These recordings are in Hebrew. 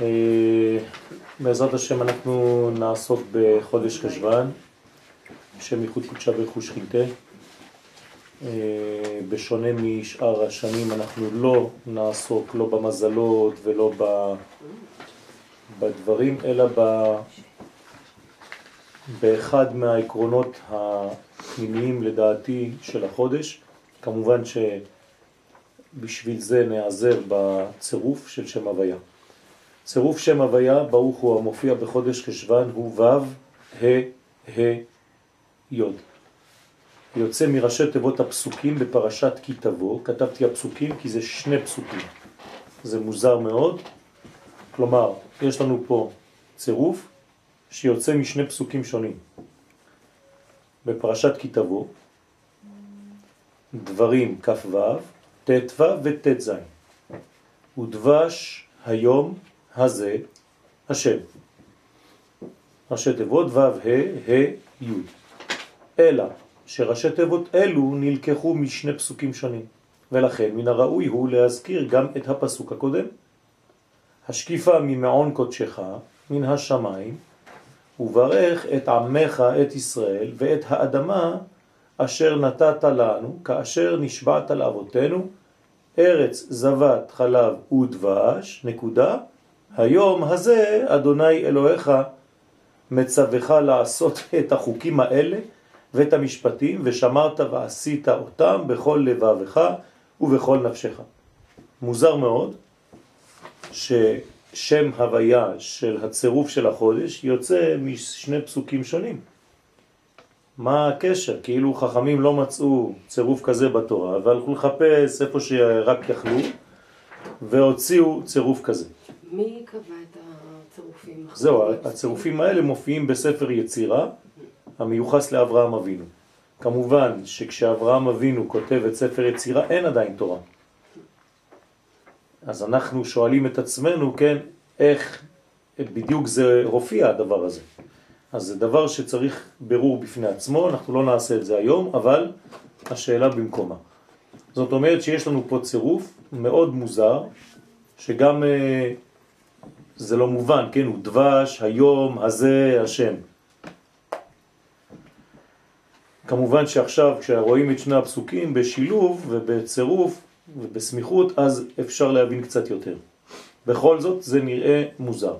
אה, בעזרת השם אנחנו נעסוק בחודש חשבן, שם ייחוד קודשה ברכוש חינטה. אה, בשונה משאר השנים אנחנו לא נעסוק לא במזלות ולא בדברים, אלא. באחד מהעקרונות הפנימיים לדעתי של החודש. כמובן שבשביל זה נעזר בצירוף של שם הוויה. צירוף שם הוויה, ברוך הוא המופיע בחודש חשבן, הוא ו' ה' ה' י'. יוצא מראשי תיבות הפסוקים בפרשת כי תבוא, כתבתי הפסוקים כי זה שני פסוקים. זה מוזר מאוד, כלומר, יש לנו פה צירוף שיוצא משני פסוקים שונים. בפרשת כי תבוא, דברים כ"ו, ט"ו וט"ז. ודבש היום הזה השם. ראשי תיבות ו' ה' ה' י'. אלא שראשי תיבות אלו נלקחו משני פסוקים שונים, ולכן מן הראוי הוא להזכיר גם את הפסוק הקודם. השקיפה ממעון קודשך, מן השמיים, וברך את עמך, את ישראל, ואת האדמה אשר נתת לנו, כאשר נשבעת לאבותינו, ארץ זבת חלב ודבש, נקודה, היום הזה אדוני אלוהיך מצווך לעשות את החוקים האלה ואת המשפטים, ושמרת ועשית אותם בכל לבבך ובכל נפשך. מוזר מאוד ששם הוויה של הצירוף של החודש יוצא משני פסוקים שונים. מה הקשר? כאילו חכמים לא מצאו צירוף כזה בתורה והלכו לחפש איפה שרק יכלו והוציאו צירוף כזה. מי קבע את הצירופים? זהו, הצירופים האלה מופיעים בספר יצירה המיוחס לאברהם אבינו. כמובן שכשאברהם אבינו כותב את ספר יצירה אין עדיין תורה. אז אנחנו שואלים את עצמנו, כן, איך בדיוק זה הופיע הדבר הזה. אז זה דבר שצריך ברור בפני עצמו, אנחנו לא נעשה את זה היום, אבל השאלה במקומה. זאת אומרת שיש לנו פה צירוף מאוד מוזר, שגם אה, זה לא מובן, כן, הוא דבש, היום, הזה, השם. כמובן שעכשיו כשרואים את שני הפסוקים בשילוב ובצירוף ובסמיכות, אז אפשר להבין קצת יותר. בכל זאת זה נראה מוזר.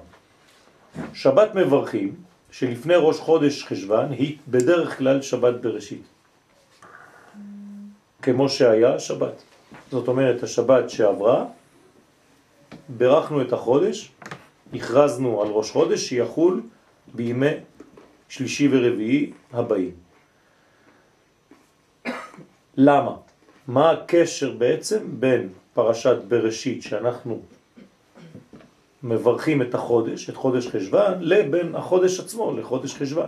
שבת מברכים, שלפני ראש חודש חשבן, היא בדרך כלל שבת בראשית. כמו שהיה שבת. זאת אומרת, השבת שעברה, ברכנו את החודש, הכרזנו על ראש חודש שיחול בימי שלישי ורביעי הבאים. למה? מה הקשר בעצם בין פרשת בראשית שאנחנו מברכים את החודש, את חודש חשבן, לבין החודש עצמו, לחודש חשבן.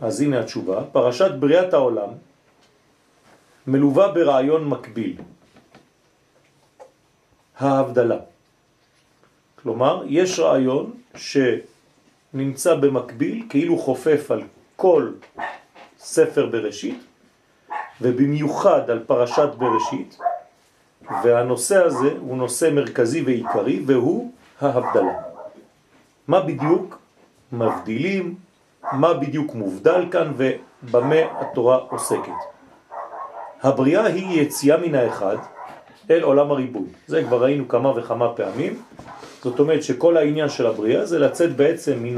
אז הנה התשובה, פרשת בריאת העולם מלווה ברעיון מקביל, ההבדלה. כלומר, יש רעיון שנמצא במקביל, כאילו חופף על כל ספר בראשית, ובמיוחד על פרשת בראשית, והנושא הזה הוא נושא מרכזי ועיקרי, והוא ההבדלה. מה בדיוק מבדילים, מה בדיוק מובדל כאן ובמה התורה עוסקת. הבריאה היא יציאה מן האחד אל עולם הריבוי. זה כבר ראינו כמה וכמה פעמים. זאת אומרת שכל העניין של הבריאה זה לצאת בעצם מן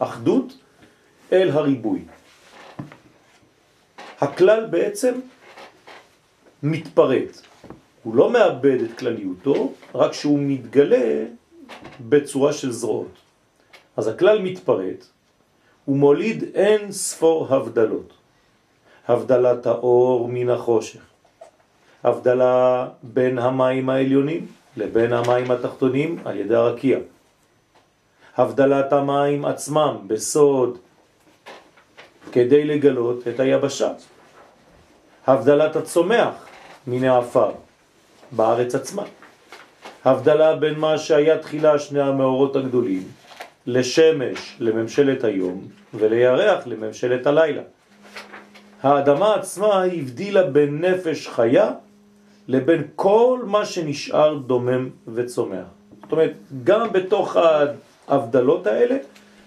האחדות אל הריבוי. הכלל בעצם מתפרט. הוא לא מאבד את כלליותו, רק שהוא מתגלה בצורה של זרועות. אז הכלל מתפרט, הוא מוליד אין ספור הבדלות. הבדלת האור מן החושך, הבדלה בין המים העליונים לבין המים התחתונים על ידי הרקיע, הבדלת המים עצמם בסוד כדי לגלות את היבשה, הבדלת הצומח מן האפר בארץ עצמה. הבדלה בין מה שהיה תחילה שני המאורות הגדולים, לשמש לממשלת היום ולירח לממשלת הלילה. האדמה עצמה הבדילה בין נפש חיה לבין כל מה שנשאר דומם וצומח. זאת אומרת, גם בתוך ההבדלות האלה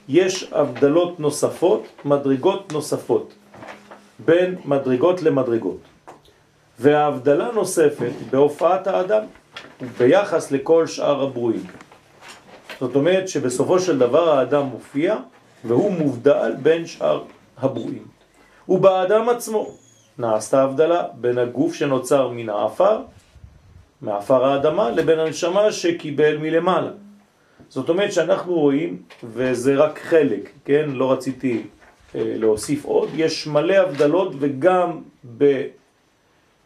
יש הבדלות נוספות, מדרגות נוספות, בין מדרגות למדרגות. וההבדלה נוספת בהופעת האדם ביחס לכל שאר הברואים. זאת אומרת שבסופו של דבר האדם מופיע והוא מובדל בין שאר הברואים. ובאדם עצמו נעשתה הבדלה בין הגוף שנוצר מן האפר, מאפר האדמה, לבין הנשמה שקיבל מלמעלה. זאת אומרת שאנחנו רואים, וזה רק חלק, כן? לא רציתי אה, להוסיף עוד, יש מלא הבדלות וגם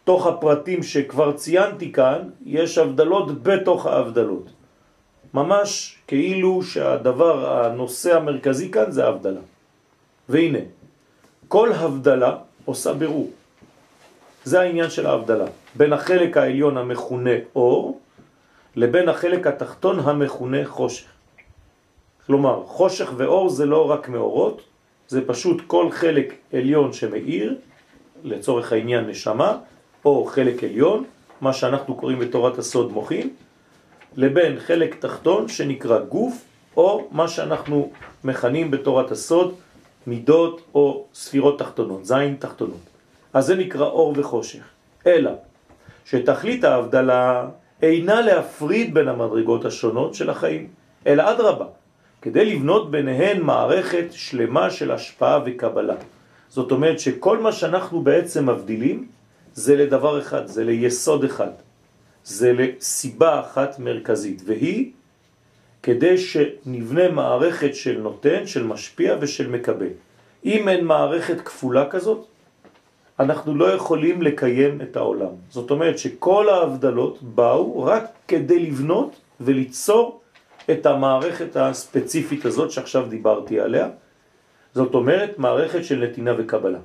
בתוך הפרטים שכבר ציינתי כאן, יש הבדלות בתוך ההבדלות. ממש כאילו שהדבר, הנושא המרכזי כאן זה ההבדלה. והנה, כל הבדלה עושה בירור. זה העניין של ההבדלה. בין החלק העליון המכונה אור, לבין החלק התחתון המכונה חושך. כלומר, חושך ואור זה לא רק מאורות, זה פשוט כל חלק עליון שמאיר, לצורך העניין נשמה, או חלק עליון, מה שאנחנו קוראים בתורת הסוד מוחין, לבין חלק תחתון שנקרא גוף, או מה שאנחנו מכנים בתורת הסוד מידות או ספירות תחתונות, זין תחתונות. אז זה נקרא אור וחושך. אלא שתכלית ההבדלה אינה להפריד בין המדרגות השונות של החיים, אלא אדרבה, כדי לבנות ביניהן מערכת שלמה של השפעה וקבלה. זאת אומרת שכל מה שאנחנו בעצם מבדילים זה לדבר אחד, זה ליסוד אחד, זה לסיבה אחת מרכזית, והיא כדי שנבנה מערכת של נותן, של משפיע ושל מקבל. אם אין מערכת כפולה כזאת, אנחנו לא יכולים לקיים את העולם. זאת אומרת שכל ההבדלות באו רק כדי לבנות וליצור את המערכת הספציפית הזאת שעכשיו דיברתי עליה. זאת אומרת מערכת של נתינה וקבלה.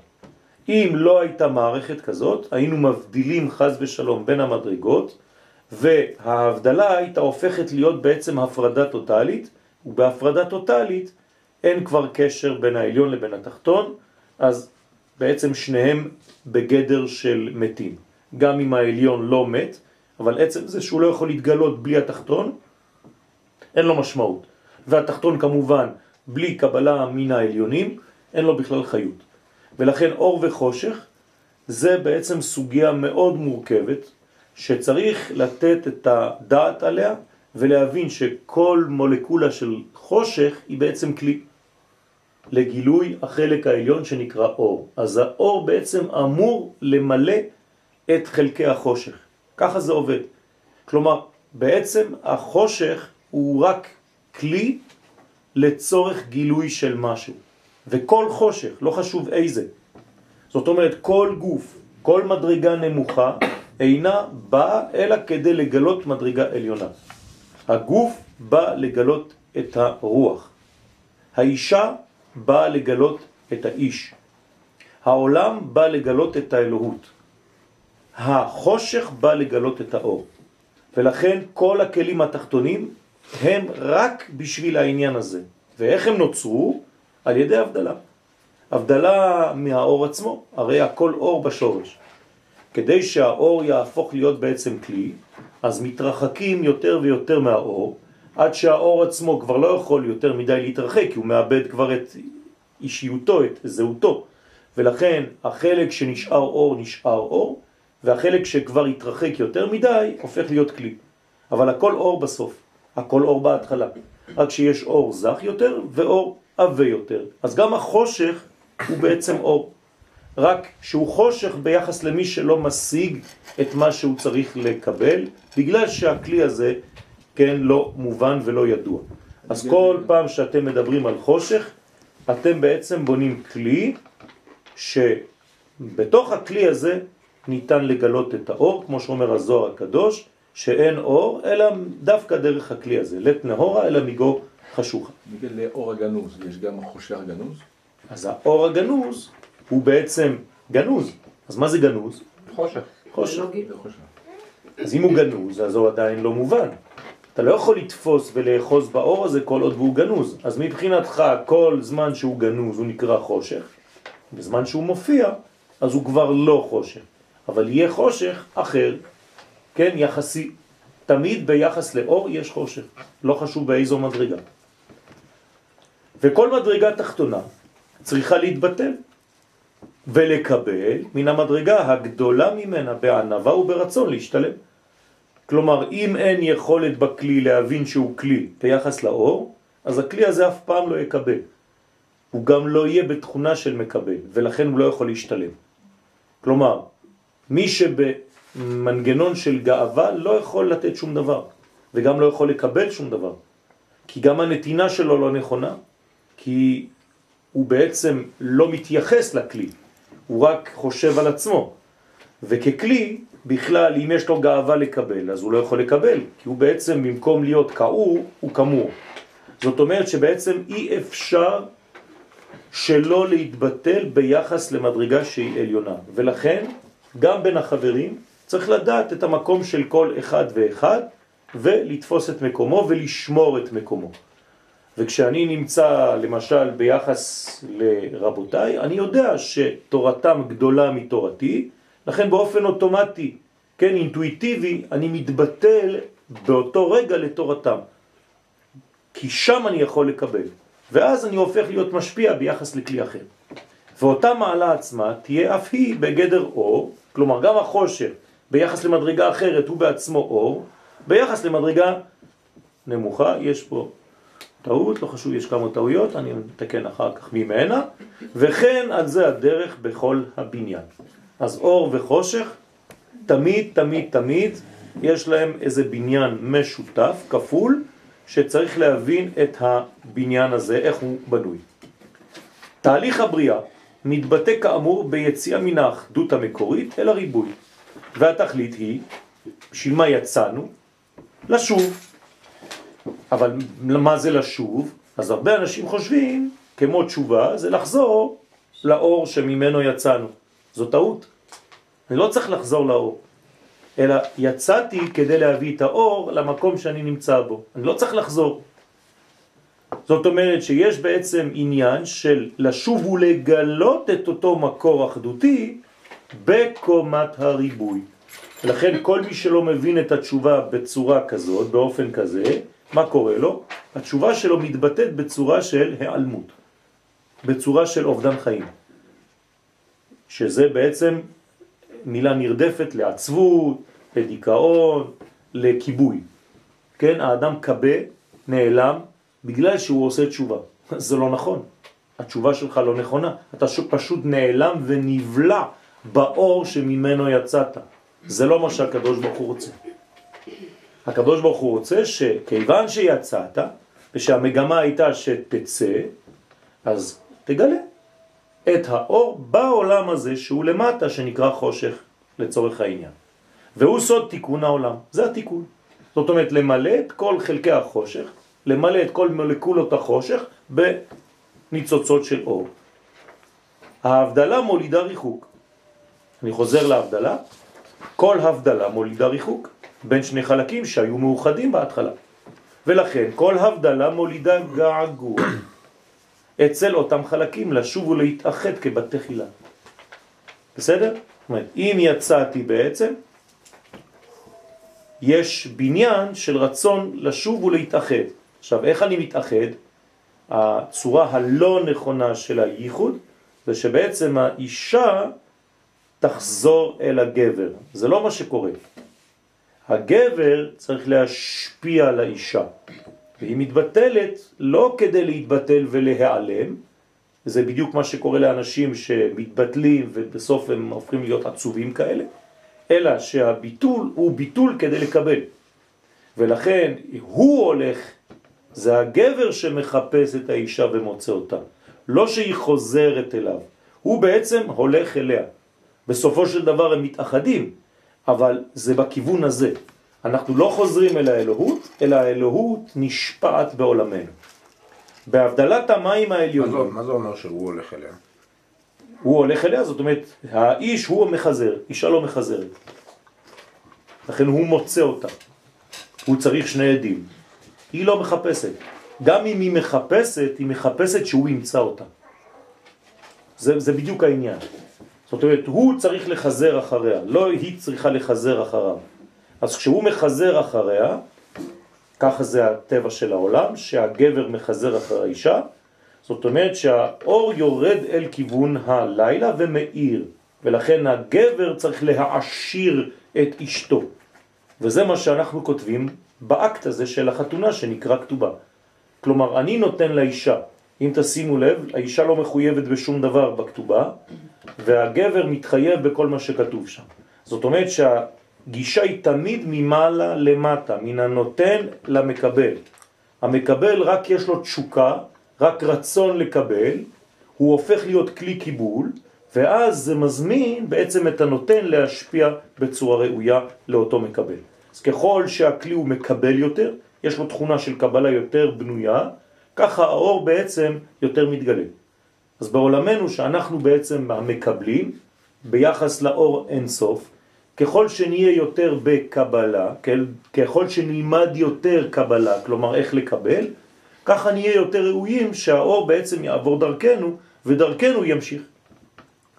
אם לא הייתה מערכת כזאת, היינו מבדילים חז ושלום בין המדרגות, וההבדלה הייתה הופכת להיות בעצם הפרדה טוטלית, ובהפרדה טוטלית אין כבר קשר בין העליון לבין התחתון, אז בעצם שניהם בגדר של מתים. גם אם העליון לא מת, אבל עצם זה שהוא לא יכול להתגלות בלי התחתון, אין לו משמעות. והתחתון כמובן, בלי קבלה מן העליונים, אין לו בכלל חיות. ולכן אור וחושך זה בעצם סוגיה מאוד מורכבת, שצריך לתת את הדעת עליה ולהבין שכל מולקולה של חושך היא בעצם כלי לגילוי החלק העליון שנקרא אור. אז האור בעצם אמור למלא את חלקי החושך. ככה זה עובד. כלומר, בעצם החושך הוא רק כלי לצורך גילוי של משהו. וכל חושך, לא חשוב איזה. זאת אומרת, כל גוף, כל מדרגה נמוכה, אינה באה אלא כדי לגלות מדרגה עליונה. הגוף בא לגלות את הרוח. האישה באה לגלות את האיש. העולם בא לגלות את האלוהות. החושך בא לגלות את האור. ולכן כל הכלים התחתונים הם רק בשביל העניין הזה. ואיך הם נוצרו? על ידי הבדלה. הבדלה מהאור עצמו, הרי הכל אור בשורש. כדי שהאור יהפוך להיות בעצם כלי, אז מתרחקים יותר ויותר מהאור, עד שהאור עצמו כבר לא יכול יותר מדי להתרחק, כי הוא מאבד כבר את אישיותו, את זהותו. ולכן החלק שנשאר אור נשאר אור, והחלק שכבר התרחק יותר מדי הופך להיות כלי. אבל הכל אור בסוף, הכל אור בהתחלה. רק שיש אור זך יותר ואור עבה יותר. אז גם החושך הוא בעצם אור. רק שהוא חושך ביחס למי שלא משיג את מה שהוא צריך לקבל, בגלל שהכלי הזה, כן, לא מובן ולא ידוע. אז כל פעם שאתם מדברים על חושך, אתם בעצם בונים כלי שבתוך הכלי הזה ניתן לגלות את האור, כמו שאומר הזוהר הקדוש, שאין אור, אלא דווקא דרך הכלי הזה. לת נהורה אלא מגו חשוכה. בגלל לאור הגנוז, יש גם חושך גנוז? אז האור הגנוז הוא בעצם גנוז. אז מה זה גנוז? חושך. חושך. אז אם הוא גנוז, אז הוא עדיין לא מובן. אתה לא יכול לתפוס ולאחוז באור הזה כל עוד והוא גנוז. אז מבחינתך, כל זמן שהוא גנוז הוא נקרא חושך, בזמן שהוא מופיע, אז הוא כבר לא חושך. אבל יהיה חושך אחר, כן, יחסי. תמיד ביחס לאור יש חושך, לא חשוב באיזו מדרגה. וכל מדרגה תחתונה צריכה להתבטל ולקבל מן המדרגה הגדולה ממנה בענבה וברצון להשתלם. כלומר, אם אין יכולת בכלי להבין שהוא כלי ביחס לאור, אז הכלי הזה אף פעם לא יקבל. הוא גם לא יהיה בתכונה של מקבל, ולכן הוא לא יכול להשתלם. כלומר, מי שבמנגנון של גאווה לא יכול לתת שום דבר, וגם לא יכול לקבל שום דבר. כי גם הנתינה שלו לא נכונה, כי הוא בעצם לא מתייחס לכלי, הוא רק חושב על עצמו. וככלי, בכלל, אם יש לו גאווה לקבל, אז הוא לא יכול לקבל, כי הוא בעצם, במקום להיות כאור, הוא כמור. זאת אומרת שבעצם אי אפשר שלא להתבטל ביחס למדרגה שהיא עליונה. ולכן, גם בין החברים, צריך לדעת את המקום של כל אחד ואחד, ולתפוס את מקומו ולשמור את מקומו. וכשאני נמצא למשל ביחס לרבותיי, אני יודע שתורתם גדולה מתורתי, לכן באופן אוטומטי, כן, אינטואיטיבי, אני מתבטל באותו רגע לתורתם. כי שם אני יכול לקבל, ואז אני הופך להיות משפיע ביחס לכלי אחר. ואותה מעלה עצמה תהיה אף היא בגדר אור, כלומר גם החושר ביחס למדרגה אחרת הוא בעצמו אור, ביחס למדרגה נמוכה, יש פה טעות, לא חשוב, יש כמה טעויות, אני מתקן אחר כך ממנה, וכן על זה הדרך בכל הבניין. אז אור וחושך, תמיד, תמיד, תמיד, יש להם איזה בניין משותף, כפול, שצריך להבין את הבניין הזה, איך הוא בנוי. תהליך הבריאה מתבטא כאמור ביציאה מן האחדות המקורית אל הריבוי, והתכלית היא, בשביל מה יצאנו? לשוב. אבל מה זה לשוב? אז הרבה אנשים חושבים, כמו תשובה, זה לחזור לאור שממנו יצאנו. זו טעות. אני לא צריך לחזור לאור, אלא יצאתי כדי להביא את האור למקום שאני נמצא בו. אני לא צריך לחזור. זאת אומרת שיש בעצם עניין של לשוב ולגלות את אותו מקור אחדותי בקומת הריבוי. לכן כל מי שלא מבין את התשובה בצורה כזאת, באופן כזה, מה קורה לו? התשובה שלו מתבטאת בצורה של העלמות, בצורה של אובדן חיים, שזה בעצם מילה נרדפת לעצבות, לדיכאון, לכיבוי. כן, האדם קבה, נעלם, בגלל שהוא עושה תשובה. זה לא נכון. התשובה שלך לא נכונה. אתה פשוט נעלם ונבלע באור שממנו יצאת. זה לא מה שהקדוש ברוך הוא רוצה. הקדוש ברוך הוא רוצה שכיוון שיצאת, ושהמגמה הייתה שתצא, אז תגלה את האור בעולם הזה שהוא למטה, שנקרא חושך לצורך העניין. והוא סוד תיקון העולם, זה התיקון. זאת אומרת, למלא את כל חלקי החושך, למלא את כל מולקולות החושך בניצוצות של אור. ההבדלה מולידה ריחוק. אני חוזר להבדלה, כל הבדלה מולידה ריחוק. בין שני חלקים שהיו מאוחדים בהתחלה. ולכן כל הבדלה מולידה געגוע אצל אותם חלקים לשוב ולהתאחד כבתי חילה. בסדר? אם יצאתי בעצם, יש בניין של רצון לשוב ולהתאחד. עכשיו, איך אני מתאחד? הצורה הלא נכונה של הייחוד זה שבעצם האישה תחזור אל הגבר. זה לא מה שקורה. הגבר צריך להשפיע על האישה, והיא מתבטלת לא כדי להתבטל ולהיעלם, זה בדיוק מה שקורה לאנשים שמתבטלים ובסוף הם הופכים להיות עצובים כאלה, אלא שהביטול הוא ביטול כדי לקבל. ולכן הוא הולך, זה הגבר שמחפש את האישה ומוצא אותה, לא שהיא חוזרת אליו, הוא בעצם הולך אליה. בסופו של דבר הם מתאחדים, אבל זה בכיוון הזה. אנחנו לא חוזרים אל האלוהות, אלא האלוהות נשפעת בעולמנו. בהבדלת המים העליונים... מה זה אומר שהוא הולך אליה? הוא הולך אליה, זאת אומרת, האיש הוא המחזר, אישה לא מחזרת. לכן הוא מוצא אותה. הוא צריך שני עדים. היא לא מחפשת. גם אם היא מחפשת, היא מחפשת שהוא ימצא אותה. זה, זה בדיוק העניין. זאת אומרת, הוא צריך לחזר אחריה, לא היא צריכה לחזר אחריו. אז כשהוא מחזר אחריה, ככה זה הטבע של העולם, שהגבר מחזר אחר האישה, זאת אומרת שהאור יורד אל כיוון הלילה ומאיר, ולכן הגבר צריך להעשיר את אשתו. וזה מה שאנחנו כותבים באקט הזה של החתונה שנקרא כתובה. כלומר, אני נותן לאישה, אם תשימו לב, האישה לא מחויבת בשום דבר בכתובה, והגבר מתחייב בכל מה שכתוב שם. זאת אומרת שהגישה היא תמיד ממעלה למטה, מן הנותן למקבל. המקבל רק יש לו תשוקה, רק רצון לקבל, הוא הופך להיות כלי קיבול, ואז זה מזמין בעצם את הנותן להשפיע בצורה ראויה לאותו מקבל. אז ככל שהכלי הוא מקבל יותר, יש לו תכונה של קבלה יותר בנויה, ככה האור בעצם יותר מתגלה. אז בעולמנו שאנחנו בעצם המקבלים, ביחס לאור אינסוף, ככל שנהיה יותר בקבלה, ככל שנלמד יותר קבלה, כלומר איך לקבל, ככה נהיה יותר ראויים שהאור בעצם יעבור דרכנו ודרכנו ימשיך.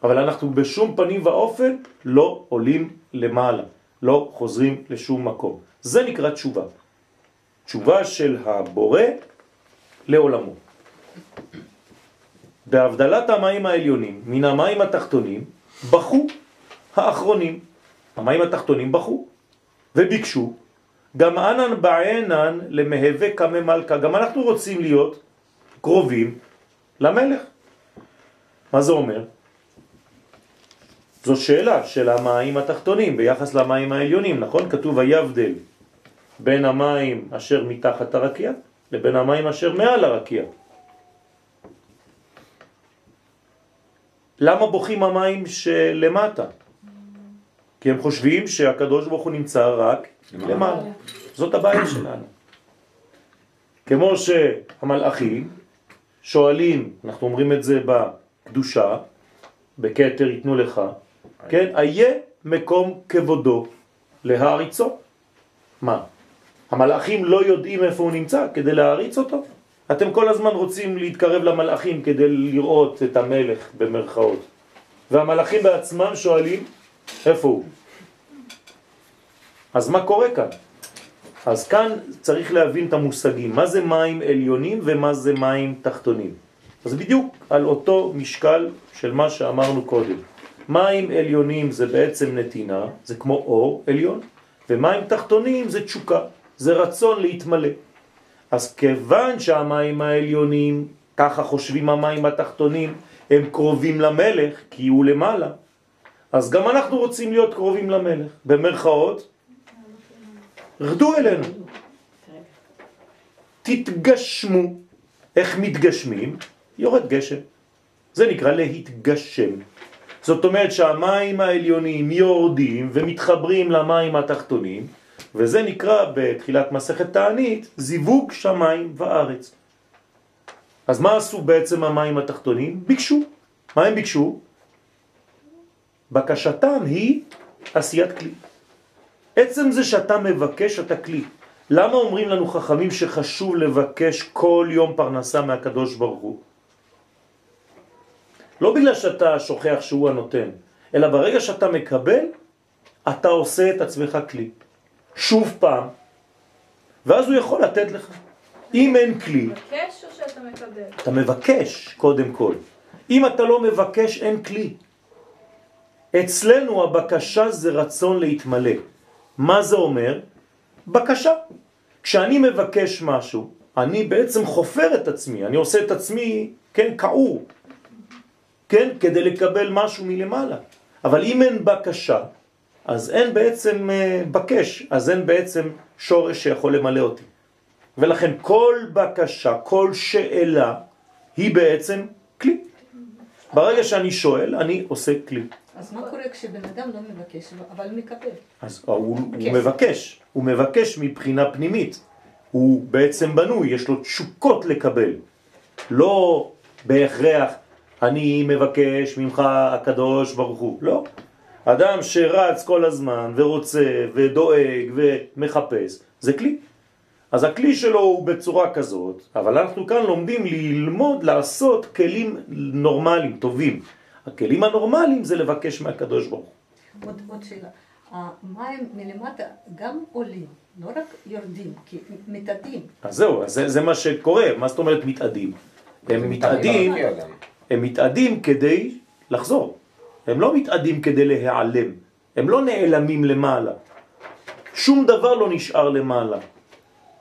אבל אנחנו בשום פנים ואופן לא עולים למעלה, לא חוזרים לשום מקום. זה נקרא תשובה. תשובה של הבורא לעולמו. בהבדלת המים העליונים מן המים התחתונים בחו האחרונים. המים התחתונים בחו וביקשו גם אנן בעינן למהווה כמה מלכה. גם אנחנו רוצים להיות קרובים למלך. מה זה אומר? זו שאלה של המים התחתונים ביחס למים העליונים, נכון? כתוב היבדל בין המים אשר מתחת הרקיע לבין המים אשר מעל הרקיע. למה בוכים המים שלמטה? כי הם חושבים שהקדוש ברוך הוא נמצא רק למעלה. זאת הבעיה שלנו. כמו שהמלאכים שואלים, אנחנו אומרים את זה בקדושה, בקטר ייתנו לך, כן, איה מקום כבודו להעריצו. מה? המלאכים לא יודעים איפה הוא נמצא כדי להעריץ אותו? אתם כל הזמן רוצים להתקרב למלאכים כדי לראות את המלך במרכאות. והמלאכים בעצמם שואלים, איפה הוא? אז מה קורה כאן? אז כאן צריך להבין את המושגים, מה זה מים עליונים ומה זה מים תחתונים. אז בדיוק על אותו משקל של מה שאמרנו קודם. מים עליונים זה בעצם נתינה, זה כמו אור עליון, ומים תחתונים זה תשוקה, זה רצון להתמלא. אז כיוון שהמים העליונים, ככה חושבים המים התחתונים, הם קרובים למלך, כי הוא למעלה, אז גם אנחנו רוצים להיות קרובים למלך. במרכאות, רדו אלינו. תתגשמו. איך מתגשמים? יורד גשם. זה נקרא להתגשם. זאת אומרת שהמים העליונים יורדים ומתחברים למים התחתונים, וזה נקרא בתחילת מסכת תענית זיווג שמיים וארץ. אז מה עשו בעצם המים התחתונים? ביקשו. מה הם ביקשו? בקשתם היא עשיית כלי. עצם זה שאתה מבקש אתה כלי. למה אומרים לנו חכמים שחשוב לבקש כל יום פרנסה מהקדוש ברוך הוא? לא בגלל שאתה שוכח שהוא הנותן, אלא ברגע שאתה מקבל, אתה עושה את עצמך כלי. שוב פעם, ואז הוא יכול לתת לך. אם אין כלי... מבקש או שאתה מקבל? אתה מבקש, קודם כל. אם אתה לא מבקש, אין כלי. אצלנו הבקשה זה רצון להתמלא. מה זה אומר? בקשה. כשאני מבקש משהו, אני בעצם חופר את עצמי, אני עושה את עצמי, כן, קעור, כן, כדי לקבל משהו מלמעלה. אבל אם אין בקשה, אז אין בעצם אה, בקש, אז אין בעצם שורש שיכול למלא אותי. ולכן כל בקשה, כל שאלה, היא בעצם כלי. ברגע שאני שואל, אני עושה כלי. אז מה קורה כשבן אדם לא מבקש, אבל מקבל? אז הוא, הוא מבקש, הוא מבקש מבחינה פנימית. הוא בעצם בנוי, יש לו תשוקות לקבל. לא בהכרח, אני מבקש ממך הקדוש ברוך הוא. לא. אדם שרץ כל הזמן ורוצה ודואג ומחפש, זה כלי. אז הכלי שלו הוא בצורה כזאת, אבל אנחנו כאן לומדים ללמוד לעשות כלים נורמליים, טובים. הכלים הנורמליים זה לבקש מהקדוש ברוך הוא. עוד, עוד שאלה. המים מלמטה גם עולים, לא רק יורדים, כי מתאדים. אז זהו, זה, זה מה שקורה, מה זאת אומרת מתאדים? הם מתאדים, הם מתאדים כדי לחזור, הם לא מתאדים כדי להיעלם, הם לא נעלמים למעלה, שום דבר לא נשאר למעלה.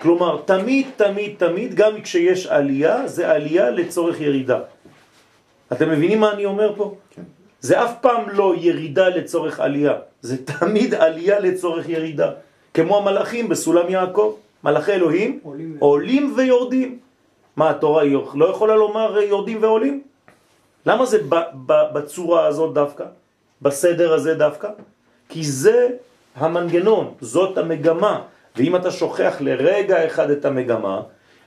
כלומר, תמיד, תמיד, תמיד, גם כשיש עלייה, זה עלייה לצורך ירידה. אתם מבינים מה אני אומר פה? כן. זה אף פעם לא ירידה לצורך עלייה, זה תמיד עלייה לצורך ירידה. כמו המלאכים בסולם יעקב, מלאכי אלוהים עולים, עולים ויורדים. מה התורה לא יכולה לומר יורדים ועולים? למה זה בצורה הזאת דווקא? בסדר הזה דווקא? כי זה המנגנון, זאת המגמה. ואם אתה שוכח לרגע אחד את המגמה,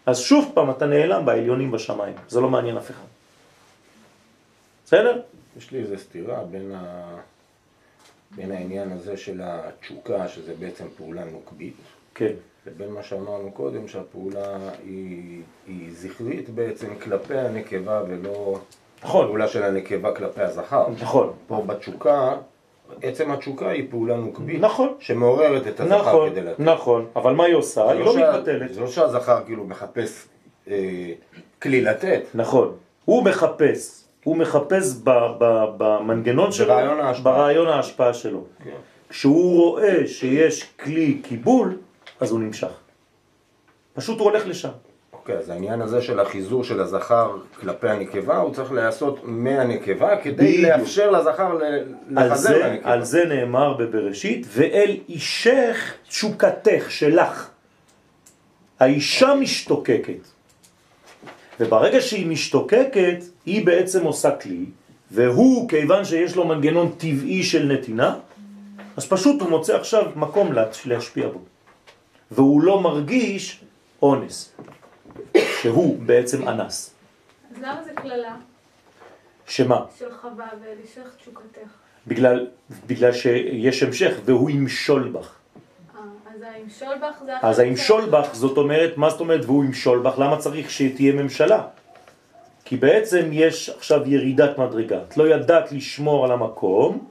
אז שוב פעם אתה נעלם בעליונים בשמיים. זה לא מעניין אף אחד. בסדר? יש לי איזו סתירה בין, ה... בין העניין הזה של התשוקה, שזה בעצם פעולה נוקבית, כן. לבין מה שאמרנו קודם, שהפעולה היא, היא זכרית בעצם כלפי הנקבה ולא נכון. פעולה של הנקבה כלפי הזכר. נכון. פה בתשוקה, עצם התשוקה היא פעולה נוקבית. נכון. שמעוררת את הזכר נכון, כדי לתת. נכון, אבל מה היא עושה? היא לא, לא מתבטלת. זה לא שהזכר כאילו מחפש אה, כלי לתת. נכון. הוא מחפש. הוא מחפש ב, ב, במנגנון שלו, ברעיון ההשפעה, ברעיון ההשפעה שלו. כן. כשהוא רואה שיש כלי קיבול, אז הוא נמשך. פשוט הוא הולך לשם. אוקיי, אז העניין הזה של החיזור של הזכר כלפי הנקבה, הוא צריך להיעשות מהנקבה כדי בדיוק. לאפשר לזכר לחזר לנקבה. על זה נאמר בבראשית, ואל אישך תשוקתך שלך. האישה משתוקקת. וברגע שהיא משתוקקת, היא בעצם עושה כלי, והוא, כיוון שיש לו מנגנון טבעי של נתינה, אז פשוט הוא מוצא עכשיו מקום להשפיע בו. והוא לא מרגיש אונס, שהוא בעצם אנס. אז למה זה כללה? שמה? של חווה ולשך תשוקתך. בגלל, בגלל שיש המשך, והוא ימשול בך. זה... אז הימשול בך, זאת אומרת, מה זאת אומרת והוא ימשול בך? למה צריך שתהיה ממשלה? כי בעצם יש עכשיו ירידת מדרגה. את לא ידעת לשמור על המקום,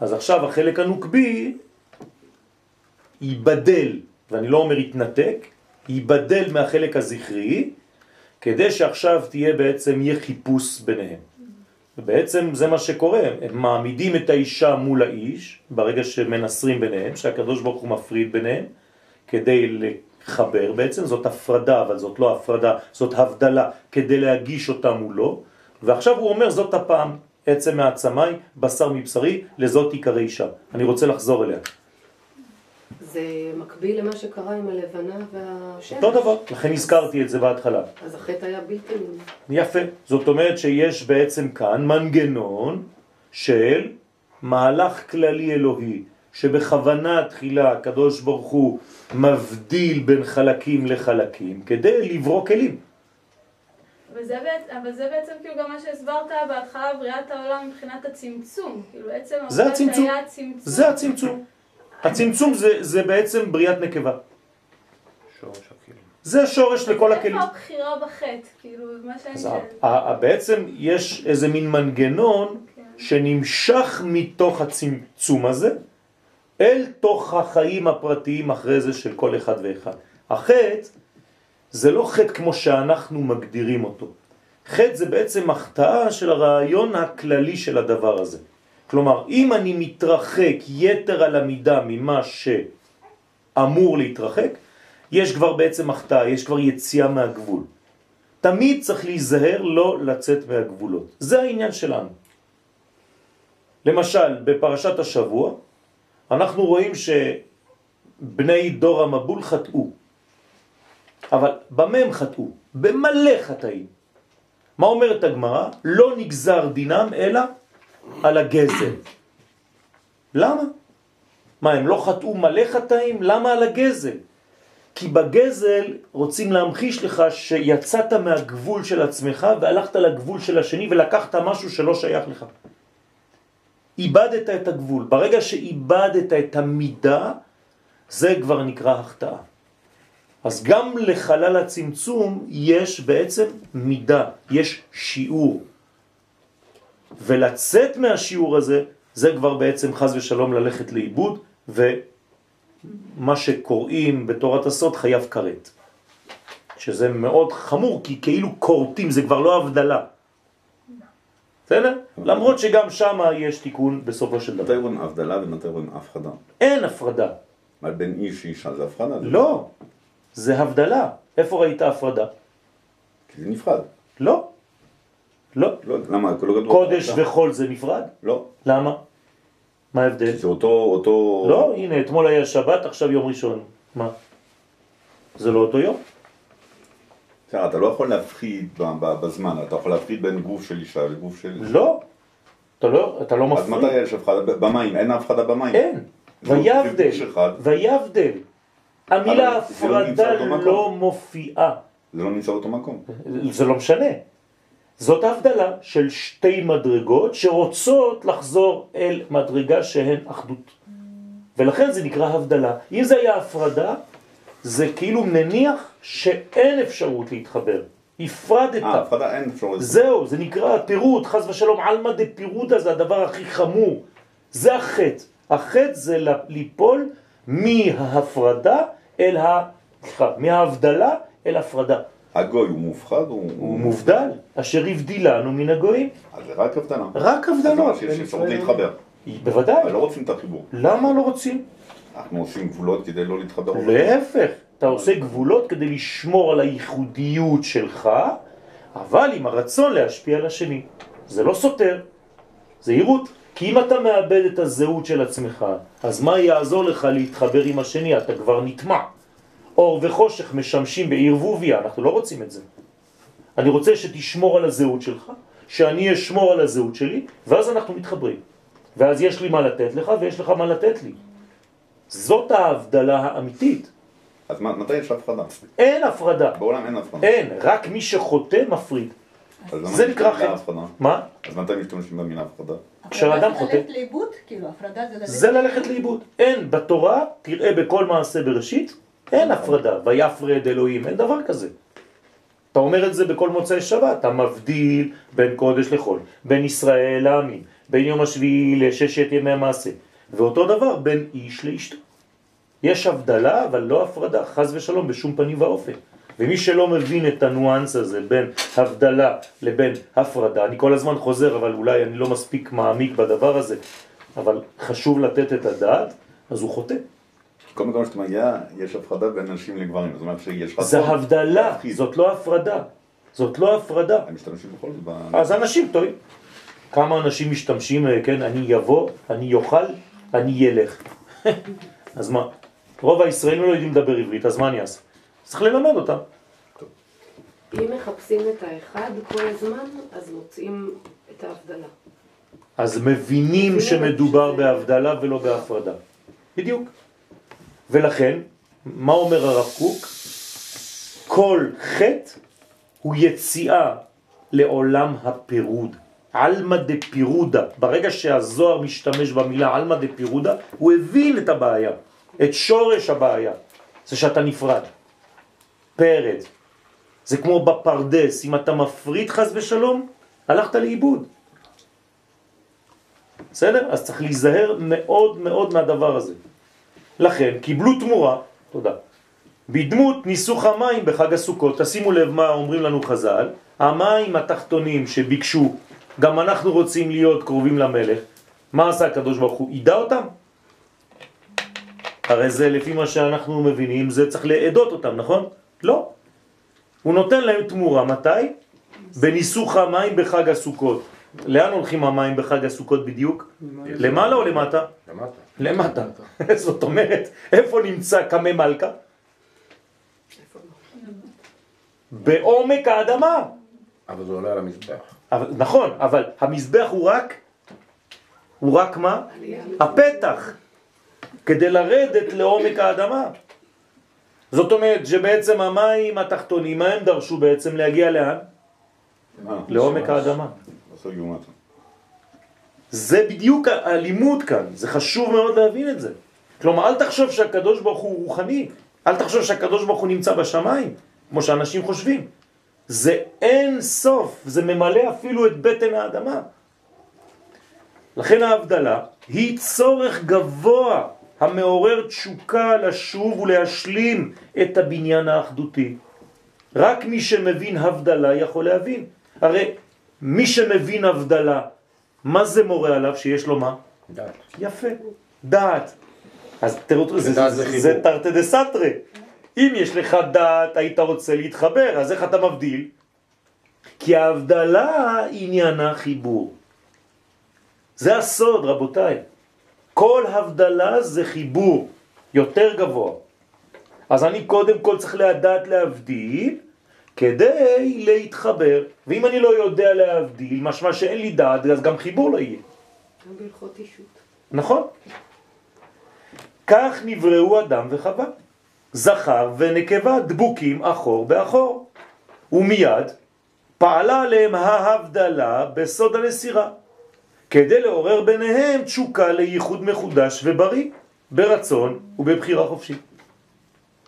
אז עכשיו החלק הנוקבי ייבדל, ואני לא אומר יתנתק, ייבדל מהחלק הזכרי, כדי שעכשיו תהיה בעצם, יהיה חיפוש ביניהם. ובעצם זה מה שקורה, הם מעמידים את האישה מול האיש, ברגע שמנסרים ביניהם, שהקדוש ברוך הוא מפריד ביניהם, כדי לחבר בעצם, זאת הפרדה, אבל זאת לא הפרדה, זאת הבדלה, כדי להגיש אותה מולו, ועכשיו הוא אומר זאת הפעם, עצם מעצמי, בשר מבשרי, לזאת עיקרי אישה. אני רוצה לחזור אליה. זה מקביל למה שקרה עם הלבנה והשמש. אותו דבר, לכן הזכרתי את זה בהתחלה. אז החטא היה בלתי... יפה. זאת אומרת שיש בעצם כאן מנגנון של מהלך כללי אלוהי, שבכוונה תחילה הקדוש ברוך הוא מבדיל בין חלקים לחלקים, כדי לברוא כלים. וזה בעצם, אבל זה בעצם כאילו גם מה שהסברת בהתחלה בריאת העולם מבחינת הצמצום. כאילו בעצם זה הצמצום. זה הצמצום. הצמצום זה, זה בעצם בריאת נקבה. שורש הכלים. זה שורש לכל הכלים. איפה הבחירה בחטא? כאילו, מה שאני שואלת. בעצם יש איזה מין מנגנון כן. שנמשך מתוך הצמצום הזה אל תוך החיים הפרטיים אחרי זה של כל אחד ואחד. החטא זה לא חטא כמו שאנחנו מגדירים אותו. חטא זה בעצם החטאה של הרעיון הכללי של הדבר הזה. כלומר, אם אני מתרחק יתר על המידה ממה שאמור להתרחק, יש כבר בעצם החטאה, יש כבר יציאה מהגבול. תמיד צריך להיזהר לא לצאת מהגבולות. זה העניין שלנו. למשל, בפרשת השבוע, אנחנו רואים שבני דור המבול חטאו. אבל במה הם חטאו? במלא חטאים. מה אומרת הגמרא? לא נגזר דינם אלא על הגזל. למה? מה, הם לא חטאו מלא חטאים? למה על הגזל? כי בגזל רוצים להמחיש לך שיצאת מהגבול של עצמך והלכת לגבול של השני ולקחת משהו שלא שייך לך. איבדת את הגבול. ברגע שאיבדת את המידה, זה כבר נקרא החטאה. אז גם לחלל הצמצום יש בעצם מידה, יש שיעור. ולצאת מהשיעור הזה, זה כבר בעצם חז ושלום ללכת לאיבוד, ומה שקוראים בתורת הסוד חייב כרת. שזה מאוד חמור, כי כאילו קורטים, זה כבר לא הבדלה. בסדר? למרות שגם שם יש תיקון בסופו של מתי דבר. רואים הבדלה ומתי רואים הפחדה? אין הפרדה. מה, בין איש לאישה זה? זה- לא, זה הבדלה. איפה ראית הפרדה? כי זה נפרד. לא. לא. לא, למה? לא כתוב קודש הפרדה. וחול זה נפרד? לא. למה? מה ההבדל? זה אותו, אותו... לא, הנה, אתמול היה שבת, עכשיו יום ראשון. מה? זה לא אותו יום? בסדר, אתה לא יכול להפחיד בזמן, אתה יכול להפחיד בין גוף של אישה לגוף של... לא. אתה לא, אתה לא אז מתי. יש הפחדה? במים, אין הפחדה במים. אין. זה ויבדל. ויבדל. המילה לא הפרדה. לא מופיעה. זה לא נמצא באותו מקום. זה לא משנה. זאת הבדלה של שתי מדרגות שרוצות לחזור אל מדרגה שהן אחדות. ולכן זה נקרא הבדלה. אם זה היה הפרדה, זה כאילו מניח שאין אפשרות להתחבר. הפרדת. אה, הפחדה אין אפשרות. זהו, זה נקרא פירוד, חס ושלום, עלמא דפירודה זה הדבר הכי חמור. זה החטא. החטא זה ליפול מההפרדה אל ה... סליחה, מההבדלה אל הפרדה. הגוי הוא מופחד? הוא... הוא מובדל, אשר הבדילנו מן הגויים. אז זה רק הבדלה. רק הבדלות. שיש אפשרות להתחבר. בוודאי. אבל לא רוצים את החיבור. למה לא רוצים? אנחנו עושים גבולות כדי לא להתחבר. להפך, אתה עושה גבולות כדי לשמור על הייחודיות שלך, אבל עם הרצון להשפיע על השני. זה לא סותר, זה עירות. כי אם אתה מאבד את הזהות של עצמך, אז מה יעזור לך להתחבר עם השני? אתה כבר נטמע. אור וחושך משמשים בערבוביה, אנחנו לא רוצים את זה. אני רוצה שתשמור על הזהות שלך, שאני אשמור על הזהות שלי, ואז אנחנו מתחברים. ואז יש לי מה לתת לך ויש לך מה לתת לי. זאת ההבדלה האמיתית. אז מה- מתי יש הפחדה? אין הפרדה. בעולם אין הפחדה. אין, רק מי שחוטא מפריד. זה נקרא חטא. מה? אז מתי משתמשים במילה הפחדה? כשאדם הפרדה חוטא. זה ללכת לאיבוד? כאילו, הפרדה זה ללכת... זה ללכת לאיבוד. אין, בתורה, תראה בכל מעשה בראשית, אין הפרדה. ויפרד אלוהים, אין דבר כזה. אתה אומר את זה בכל מוצאי שבת, אתה מבדיל בין קודש לחול, בין ישראל לעמים, בין יום השביעי לששת ימי המעשה, ואותו דבר בין איש לאשתו. יש הבדלה, אבל לא הפרדה, חז ושלום, בשום פנים ואופן. ומי שלא מבין את הניואנס הזה בין הבדלה לבין הפרדה, אני כל הזמן חוזר, אבל אולי אני לא מספיק מעמיק בדבר הזה, אבל חשוב לתת את הדעת, אז הוא חוטא. כל מקום שאתה מגיע, יש הפחדה בין נשים לגברים. זאת אומרת שיש. זה הבדלה. זאת לא הפרדה. זאת לא הפרדה. הם משתמשים בכל זאת. אז אנשים טועים. כמה אנשים משתמשים, אה, כן, אני יבוא, אני יאכל, אני ילך. אז מה? רוב הישראלים לא יודעים לדבר עברית, אז מה אני אעשה? צריך ללמד אותם. אם מחפשים את האחד כל הזמן, אז מוצאים את ההבדלה. אז מבינים שמדובר בהבדלה ולא בהפרדה. בדיוק. ולכן, מה אומר הרב קוק? כל חטא הוא יציאה לעולם הפירוד. עלמא דפירודה. ברגע שהזוהר משתמש במילה עלמא דפירודה, הוא הבין את הבעיה, את שורש הבעיה. זה שאתה נפרד. פרד. זה כמו בפרדס, אם אתה מפריד חס ושלום, הלכת לאיבוד. בסדר? אז צריך להיזהר מאוד מאוד מהדבר הזה. לכן קיבלו תמורה, תודה, בדמות ניסוך המים בחג הסוכות. תשימו לב מה אומרים לנו חז"ל, המים התחתונים שביקשו, גם אנחנו רוצים להיות קרובים למלך, מה עשה הקדוש ברוך הוא? ידע אותם? הרי זה לפי מה שאנחנו מבינים, זה צריך לעדות אותם, נכון? לא. הוא נותן להם תמורה, מתי? בניסוך המים בחג הסוכות. לאן הולכים המים בחג הסוכות בדיוק? למעלה או למטה? למטה. למטה. זאת אומרת, איפה נמצא קמא מלכה? בעומק האדמה. אבל זה עולה על המזבח. אבל, נכון, אבל המזבח הוא רק, הוא רק מה? הפתח, כדי לרדת לעומק האדמה. זאת אומרת שבעצם המים התחתונים, מה הם דרשו בעצם להגיע לאן? אה, לעומק האדמה. זה בדיוק הלימוד כאן, זה חשוב מאוד להבין את זה. כלומר, אל תחשוב שהקדוש ברוך הוא רוחני, אל תחשוב שהקדוש ברוך הוא נמצא בשמיים, כמו שאנשים חושבים. זה אין סוף, זה ממלא אפילו את בטן האדמה. לכן ההבדלה היא צורך גבוה המעורר תשוקה לשוב ולהשלים את הבניין האחדותי. רק מי שמבין הבדלה יכול להבין. הרי מי שמבין הבדלה, מה זה מורה עליו שיש לו מה? דעת. יפה, דעת. אז תראו, זה, זה, זה. זה תרתי דה סתרי. אם יש לך דעת, היית רוצה להתחבר, אז איך אתה מבדיל? כי ההבדלה עניינה חיבור. זה הסוד, רבותיי. כל הבדלה זה חיבור יותר גבוה. אז אני קודם כל צריך לדעת להבדיל כדי להתחבר. ואם אני לא יודע להבדיל, משמע שאין לי דעת, אז גם חיבור לא יהיה. גם בהלכות אישות. נכון? כך נבראו אדם וחווה. זכר ונקבה דבוקים אחור באחור. ומיד פעלה עליהם ההבדלה בסוד הנסירה, כדי לעורר ביניהם תשוקה לייחוד מחודש ובריא, ברצון ובבחירה חופשית.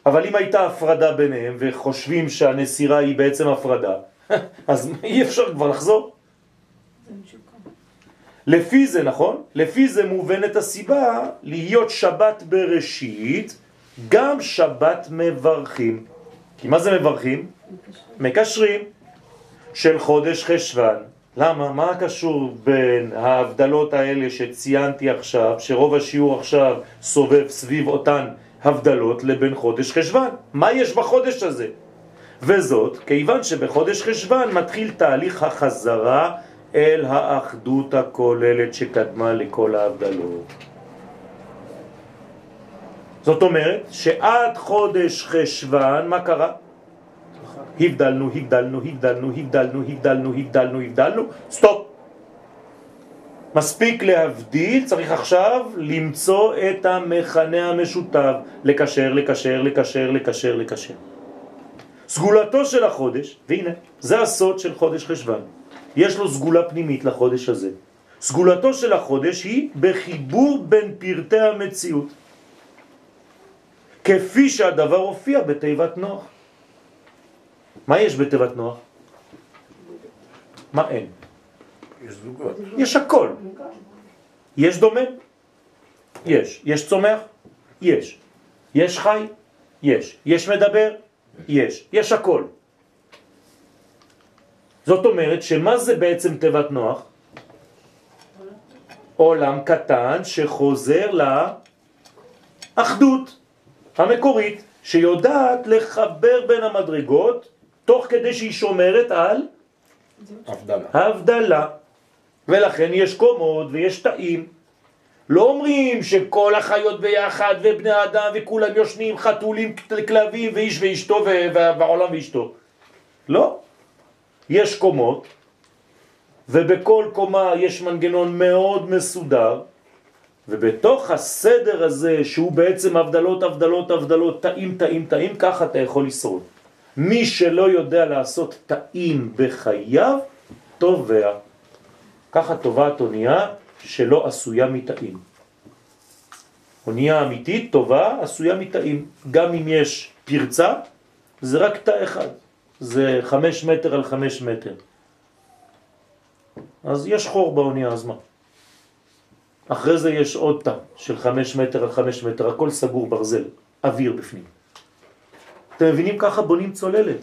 אבל אם הייתה הפרדה ביניהם וחושבים שהנסירה היא בעצם הפרדה, אז אי אפשר כבר לחזור. לפי זה, נכון? לפי זה מובנת הסיבה להיות שבת בראשית, גם שבת מברכים. כי מה זה מברכים? מקשרים. של חודש חשבן. למה? מה קשור בין ההבדלות האלה שציינתי עכשיו, שרוב השיעור עכשיו סובב סביב אותן הבדלות, לבין חודש חשבן? מה יש בחודש הזה? וזאת, כיוון שבחודש חשבן מתחיל תהליך החזרה אל האחדות הכוללת שקדמה לכל ההבדלות. זאת אומרת שעד חודש חשבן, מה קרה? הבדלנו, הבדלנו, הבדלנו, הבדלנו, הבדלנו, הבדלנו, הבדלנו, סטופ. מספיק להבדיל, צריך עכשיו למצוא את המכנה המשותף, לקשר, לקשר, לקשר, לקשר, לקשר. סגולתו של החודש, והנה, זה הסוד של חודש חשבן. יש לו סגולה פנימית לחודש הזה. סגולתו של החודש היא בחיבור בין פרטי המציאות, כפי שהדבר הופיע בתיבת נוח. מה יש בתיבת נוח? מה אין? יש זוגות. יש הכל. יש דומה? יש. יש צומח? יש. יש חי? יש. יש מדבר? יש. יש הכל. זאת אומרת שמה זה בעצם תיבת נוח? עולם קטן שחוזר לאחדות המקורית, שיודעת לחבר בין המדרגות תוך כדי שהיא שומרת על הבדלה. הבדלה. ולכן יש קומות ויש תאים. לא אומרים שכל החיות ביחד ובני האדם וכולם יושנים, חתולים, כלבים ואיש ואשתו והעולם ואשתו. לא. יש קומות, ובכל קומה יש מנגנון מאוד מסודר, ובתוך הסדר הזה, שהוא בעצם הבדלות, הבדלות, הבדלות, תאים, תאים, תאים, ככה אתה יכול לשרוד. מי שלא יודע לעשות תאים בחייו, טובע. ככה טובעת אונייה שלא עשויה מתאים. אונייה אמיתית, טובה, עשויה מתאים. גם אם יש פרצה, זה רק תא אחד. זה חמש מטר על חמש מטר. אז יש חור באונייה, אז מה? אחרי זה יש עוד תא של חמש מטר על חמש מטר, הכל סגור ברזל, אוויר בפנים. אתם מבינים? ככה בונים צוללת.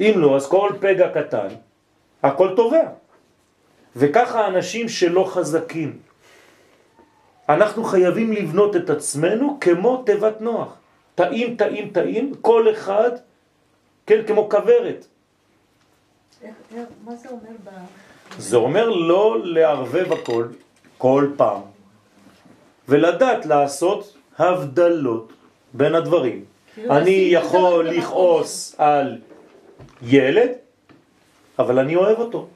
אם לא, אז כל פגע קטן, הכל טובע. וככה אנשים שלא חזקים. אנחנו חייבים לבנות את עצמנו כמו תיבת נוח. תאים, תאים, תאים, כל אחד, כן, כמו איך- מה זה אומר ב... זה אומר לא לערבב הכל, כל פעם, ולדעת לעשות הבדלות בין הדברים. כאילו אני יכול לכעוס על ילד, אבל אני אוהב אותו.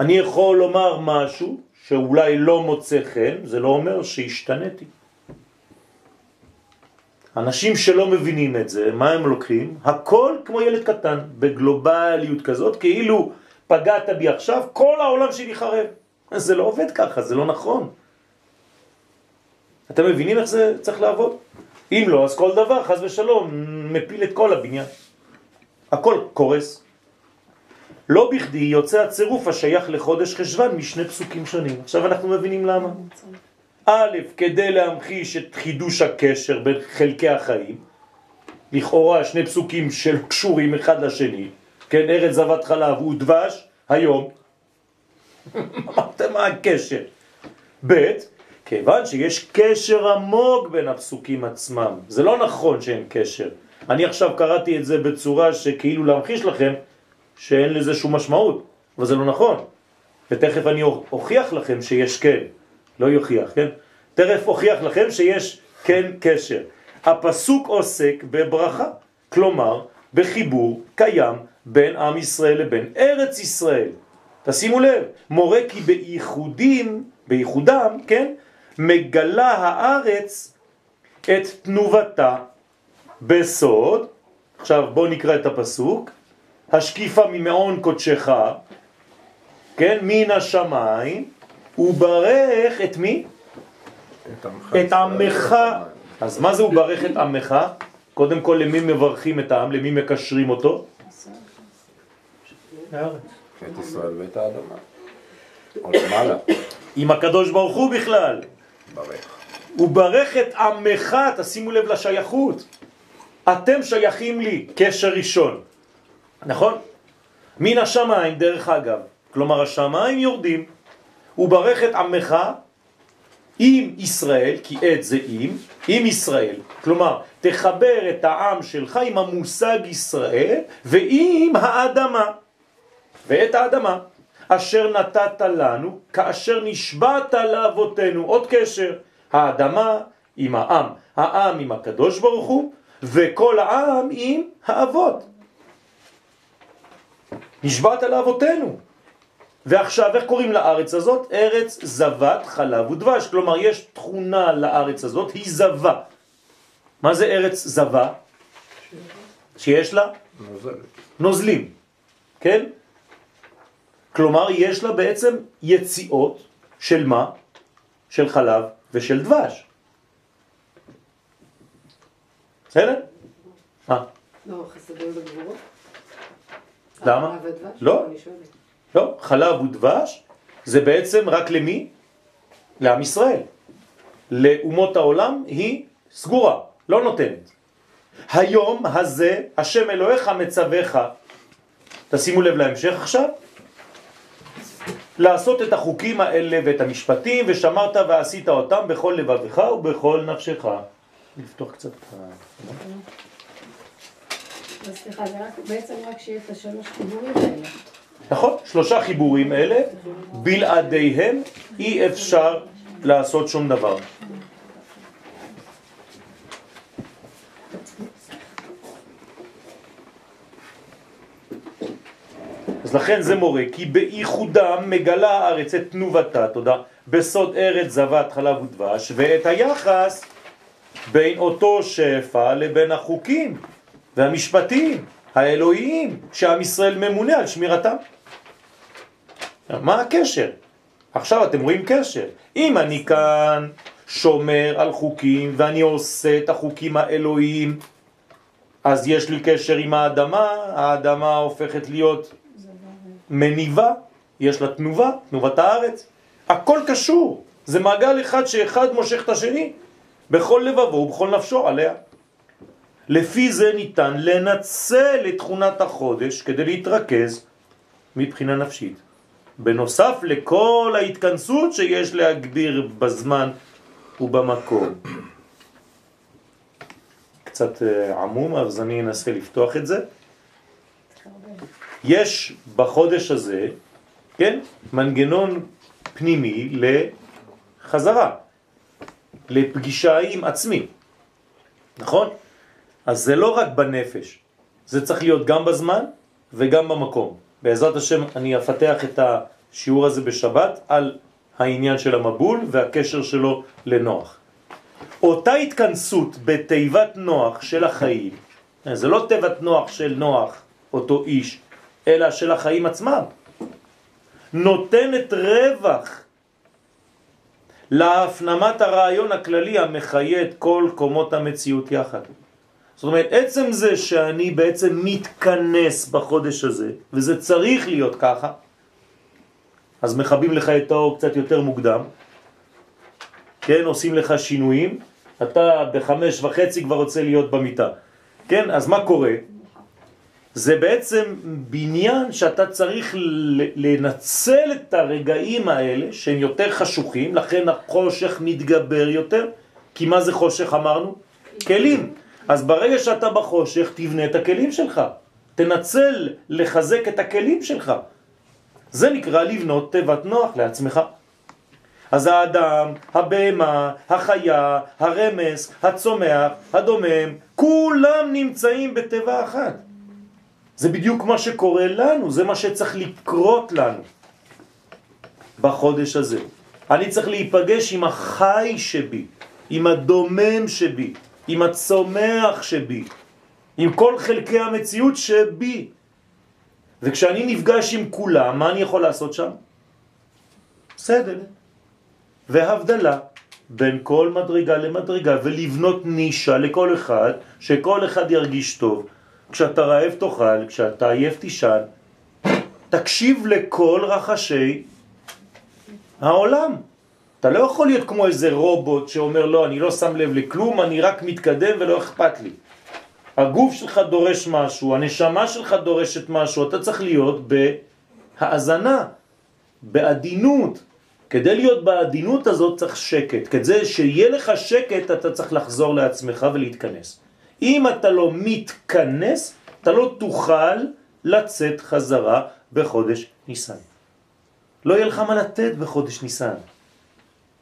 אני יכול לומר משהו שאולי לא מוצא חן, זה לא אומר שהשתניתי. אנשים שלא מבינים את זה, מה הם לוקחים? הכל כמו ילד קטן, בגלובליות כזאת, כאילו פגעת בי עכשיו, כל העולם שלי חרב. זה לא עובד ככה, זה לא נכון. אתם מבינים איך זה צריך לעבוד? אם לא, אז כל דבר, חז ושלום, מפיל את כל הבניין. הכל קורס. לא בכדי יוצא הצירוף השייך לחודש חשבן משני פסוקים שונים. עכשיו אנחנו מבינים למה. א', כדי להמחיש את חידוש הקשר בין חלקי החיים, לכאורה שני פסוקים של קשורים אחד לשני, כן, ארץ זבת חלב ודבש, היום. אמרתם מה הקשר? ב', כיוון שיש קשר עמוק בין הפסוקים עצמם. זה לא נכון שאין קשר. אני עכשיו קראתי את זה בצורה שכאילו להמחיש לכם שאין לזה שום משמעות, אבל זה לא נכון. ותכף אני אוכיח לכם שיש כן, לא יוכיח, כן? תכף אוכיח לכם שיש כן קשר. הפסוק עוסק בברכה, כלומר בחיבור קיים בין עם ישראל לבין ארץ ישראל. תשימו לב, מורה כי בייחודים, בייחודם, כן, מגלה הארץ את תנובתה בסוד, עכשיו בואו נקרא את הפסוק, השקיפה ממעון קודשך, כן, מן השמיים, וברך את מי? את עמך. אז מה זה הוא ברך את עמך? קודם כל למי מברכים את העם, למי מקשרים אותו? את ישראל ואת האדמה. עוד מעלה. עם הקדוש ברוך הוא בכלל. ברך. הוא ברך את עמך, תשימו לב לשייכות. אתם שייכים לי, קשר ראשון. נכון? מן השמיים, דרך אגב. כלומר, השמיים יורדים. הוא ברך את עמך עם ישראל, כי עת זה עם, עם ישראל. כלומר, תחבר את העם שלך עם המושג ישראל ועם האדמה. ואת האדמה, אשר נתת לנו, כאשר נשבעת לאבותינו. עוד קשר, האדמה עם העם, העם עם הקדוש ברוך הוא, וכל העם עם האבות. נשבעת לאבותינו. ועכשיו, איך קוראים לארץ הזאת? ארץ זבת חלב ודבש. כלומר, יש תכונה לארץ הזאת, היא זבה. מה זה ארץ זבה? שיש לה? נוזלת. נוזלים, כן? כלומר, יש לה בעצם יציאות של מה? של חלב ושל דבש. בסדר? מה? לא, חסדים וגבורות? למה? לא. לא, חלב ודבש זה בעצם רק למי? לעם ישראל. לאומות העולם היא סגורה, לא נותנת. היום הזה השם אלוהיך מצווך, תשימו לב להמשך עכשיו, לעשות את החוקים האלה ואת המשפטים ושמרת ועשית אותם בכל לבבך ובכל נפשך. לפתוח קצת את ה... אז חיבורים האלה. נכון, שלושה חיבורים אלה, בלעדיהם אי אפשר לעשות שום דבר. אז לכן זה מורה, כי בייחודם מגלה הארץ את תנובתה, תודה, בסוד ארץ זבת חלב ודבש, ואת היחס בין אותו שפע לבין החוקים והמשפטים האלוהיים שעם ישראל ממונה על שמירתם. מה הקשר? עכשיו אתם רואים קשר. אם אני כאן שומר על חוקים ואני עושה את החוקים האלוהיים, אז יש לי קשר עם האדמה, האדמה הופכת להיות מניבה, יש לה תנובה, תנובת הארץ. הכל קשור, זה מעגל אחד שאחד מושך את השני, בכל לבבו ובכל נפשו עליה. לפי זה ניתן לנצל את תכונת החודש כדי להתרכז מבחינה נפשית. בנוסף לכל ההתכנסות שיש להגביר בזמן ובמקום. קצת אה, עמום, אז אני אנסה לפתוח את זה. יש בחודש הזה, כן, מנגנון פנימי לחזרה, לפגישה עם עצמי, נכון? אז זה לא רק בנפש, זה צריך להיות גם בזמן וגם במקום. בעזרת השם אני אפתח את השיעור הזה בשבת על העניין של המבול והקשר שלו לנוח. אותה התכנסות בתיבת נוח של החיים, זה לא תיבת נוח של נוח, אותו איש, אלא של החיים עצמם, נותנת רווח להפנמת הרעיון הכללי המחיה את כל קומות המציאות יחד. זאת אומרת, עצם זה שאני בעצם מתכנס בחודש הזה, וזה צריך להיות ככה, אז מכבים לך את האור קצת יותר מוקדם, כן, עושים לך שינויים, אתה בחמש וחצי כבר רוצה להיות במיטה, כן, אז מה קורה? זה בעצם בניין שאתה צריך לנצל את הרגעים האלה שהם יותר חשוכים, לכן החושך מתגבר יותר, כי מה זה חושך אמרנו? כלים. אז ברגע שאתה בחושך תבנה את הכלים שלך, תנצל לחזק את הכלים שלך. זה נקרא לבנות תיבת נוח לעצמך. אז האדם, הבהמה, החיה, הרמס, הצומח, הדומם, כולם נמצאים בתיבה אחת. זה בדיוק מה שקורה לנו, זה מה שצריך לקרות לנו בחודש הזה. אני צריך להיפגש עם החי שבי, עם הדומם שבי, עם הצומח שבי, עם כל חלקי המציאות שבי. וכשאני נפגש עם כולם, מה אני יכול לעשות שם? בסדר. והבדלה בין כל מדרגה למדרגה ולבנות נישה לכל אחד, שכל אחד ירגיש טוב. כשאתה רעב תאכל, כשאתה עייף תישן, תקשיב לכל רחשי העולם. אתה לא יכול להיות כמו איזה רובוט שאומר לא, אני לא שם לב לכלום, אני רק מתקדם ולא אכפת לי. הגוף שלך דורש משהו, הנשמה שלך דורשת משהו, אתה צריך להיות בהאזנה, בעדינות. כדי להיות בעדינות הזאת צריך שקט. כדי שיהיה לך שקט אתה צריך לחזור לעצמך ולהתכנס. אם אתה לא מתכנס, אתה לא תוכל לצאת חזרה בחודש ניסן. לא יהיה לך מה לתת בחודש ניסן,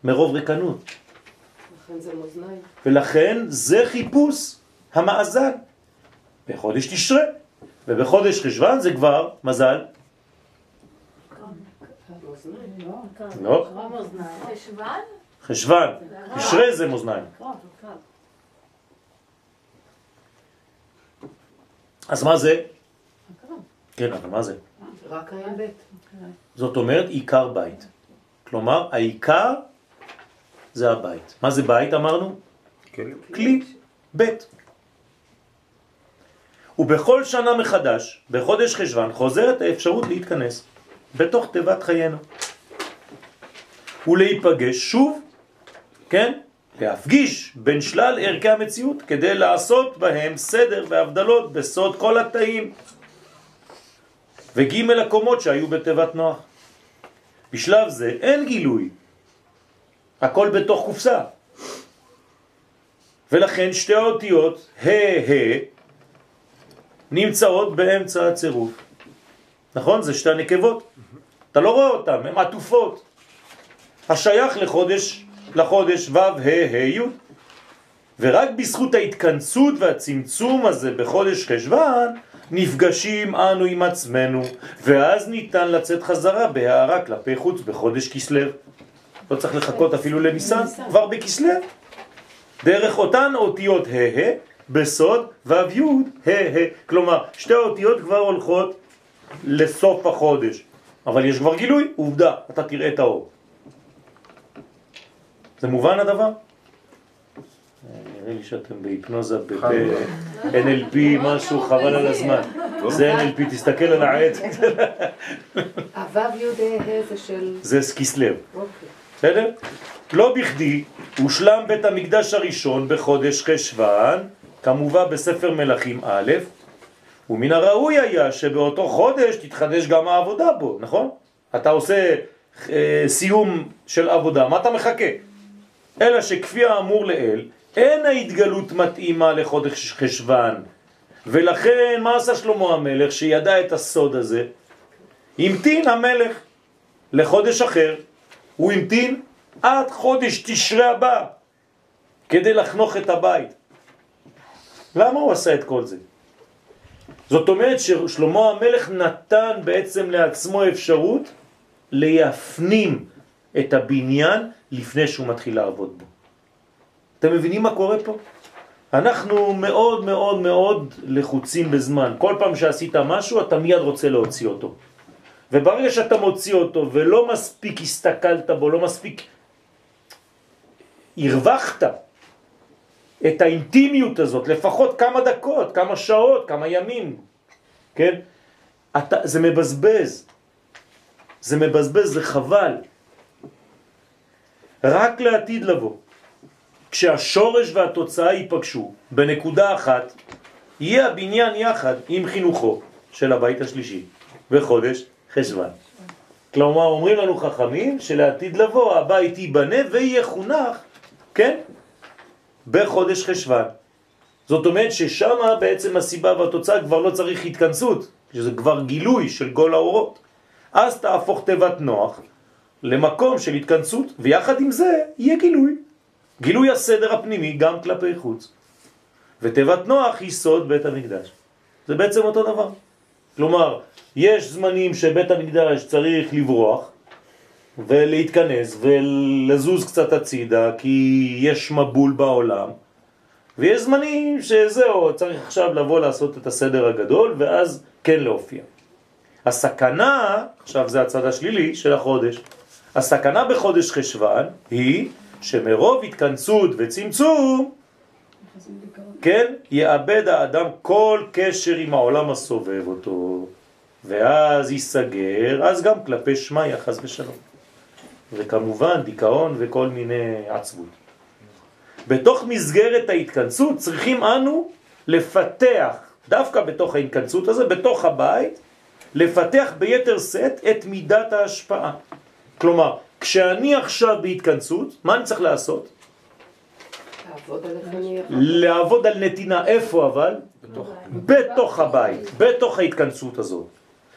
מרוב ריקנות. לכן זה מאזניים. ולכן זה חיפוש המאזן. בחודש תשרה, ובחודש חשבן זה כבר מזל. לא, חשוון? חשבן, תשרה זה מאזניים. אז מה זה? כן, אבל מה זה? רק היה בית. זאת אומרת עיקר בית. כלומר, העיקר זה הבית. מה זה בית אמרנו? כלי, בית. ובכל שנה מחדש, בחודש חשבן, חוזרת האפשרות להתכנס בתוך תיבת חיינו. ולהיפגש שוב, כן? להפגיש בין שלל ערכי המציאות כדי לעשות בהם סדר והבדלות בסוד כל התאים וג' הקומות שהיו בתיבת נוח. בשלב זה אין גילוי, הכל בתוך קופסה. ולכן שתי האותיות ה' נמצאות באמצע הצירוף. נכון? זה שתי הנקבות. אתה לא רואה אותן, הן עטופות. השייך לחודש לחודש ו' ה' ה' י'. ורק בזכות ההתכנסות והצמצום הזה בחודש חשבן, נפגשים אנו עם עצמנו, ואז ניתן לצאת חזרה בהערה כלפי חוץ בחודש כסלו. לא צריך לחכות אפילו לניסן, כבר בכסלו. דרך אותן אותיות ה' ה' בסוד ו' י' ה' ה'. כלומר, שתי האותיות כבר הולכות לסוף החודש. אבל יש כבר גילוי, עובדה, אתה תראה את האור. זה מובן הדבר? נראה לי שאתם בהיפנוזה ב-NLP משהו חבל על הזמן. זה NLP, תסתכל על העץ. הוו י' ה' זה של... זה כסלו. בסדר? לא בכדי הושלם בית המקדש הראשון בחודש חשבן, כמובן בספר מלכים א', ומן הראוי היה שבאותו חודש תתחדש גם העבודה בו, נכון? אתה עושה אה, סיום של עבודה, מה אתה מחכה? אלא שכפי האמור לאל, אין ההתגלות מתאימה לחודש חשבן. ולכן, מה עשה שלמה המלך שידע את הסוד הזה? המתין המלך לחודש אחר. הוא המתין עד חודש תשרה הבא כדי לחנוך את הבית. למה הוא עשה את כל זה? זאת אומרת ששלמה המלך נתן בעצם לעצמו אפשרות להפנים את הבניין לפני שהוא מתחיל לעבוד בו. אתם מבינים מה קורה פה? אנחנו מאוד מאוד מאוד לחוצים בזמן. כל פעם שעשית משהו, אתה מיד רוצה להוציא אותו. וברגע שאתה מוציא אותו ולא מספיק הסתכלת בו, לא מספיק הרווחת, את האינטימיות הזאת, לפחות כמה דקות, כמה שעות, כמה ימים, כן? אתה, זה מבזבז, זה מבזבז, זה חבל. רק לעתיד לבוא, כשהשורש והתוצאה ייפגשו בנקודה אחת, יהיה הבניין יחד עם חינוכו של הבית השלישי בחודש חשוון. כלומר, אומרים לנו חכמים שלעתיד לבוא הבית ייבנה ויהיה חונך, כן? בחודש חשוון. זאת אומרת ששם בעצם הסיבה והתוצאה כבר לא צריך התכנסות, שזה כבר גילוי של גול האורות. אז תהפוך תיבת נוח למקום של התכנסות, ויחד עם זה יהיה גילוי. גילוי הסדר הפנימי גם כלפי חוץ. ותיבת נוח היא סוד בית המקדש. זה בעצם אותו דבר. כלומר, יש זמנים שבית המקדש צריך לברוח ולהתכנס ולזוז קצת הצידה כי יש מבול בעולם ויש זמנים שזהו, צריך עכשיו לבוא לעשות את הסדר הגדול ואז כן להופיע. הסכנה, עכשיו זה הצד השלילי של החודש, הסכנה בחודש חשוון היא שמרוב התכנסות וצמצום, כן, יאבד האדם כל קשר עם העולם הסובב אותו, ואז ייסגר, אז גם כלפי שמע יחס ושלום. וכמובן דיכאון וכל מיני עצבות. בתוך מסגרת ההתכנסות צריכים אנו לפתח, דווקא בתוך ההתכנסות הזה, בתוך הבית, לפתח ביתר סט את מידת ההשפעה. כלומר, כשאני עכשיו בהתכנסות, מה אני צריך לעשות? לעבוד על נתינה, איפה אבל? בתוך, בתוך הבית, בתוך ההתכנסות הזאת.